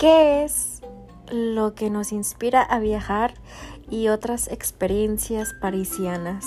¿Qué es lo que nos inspira a viajar y otras experiencias parisianas?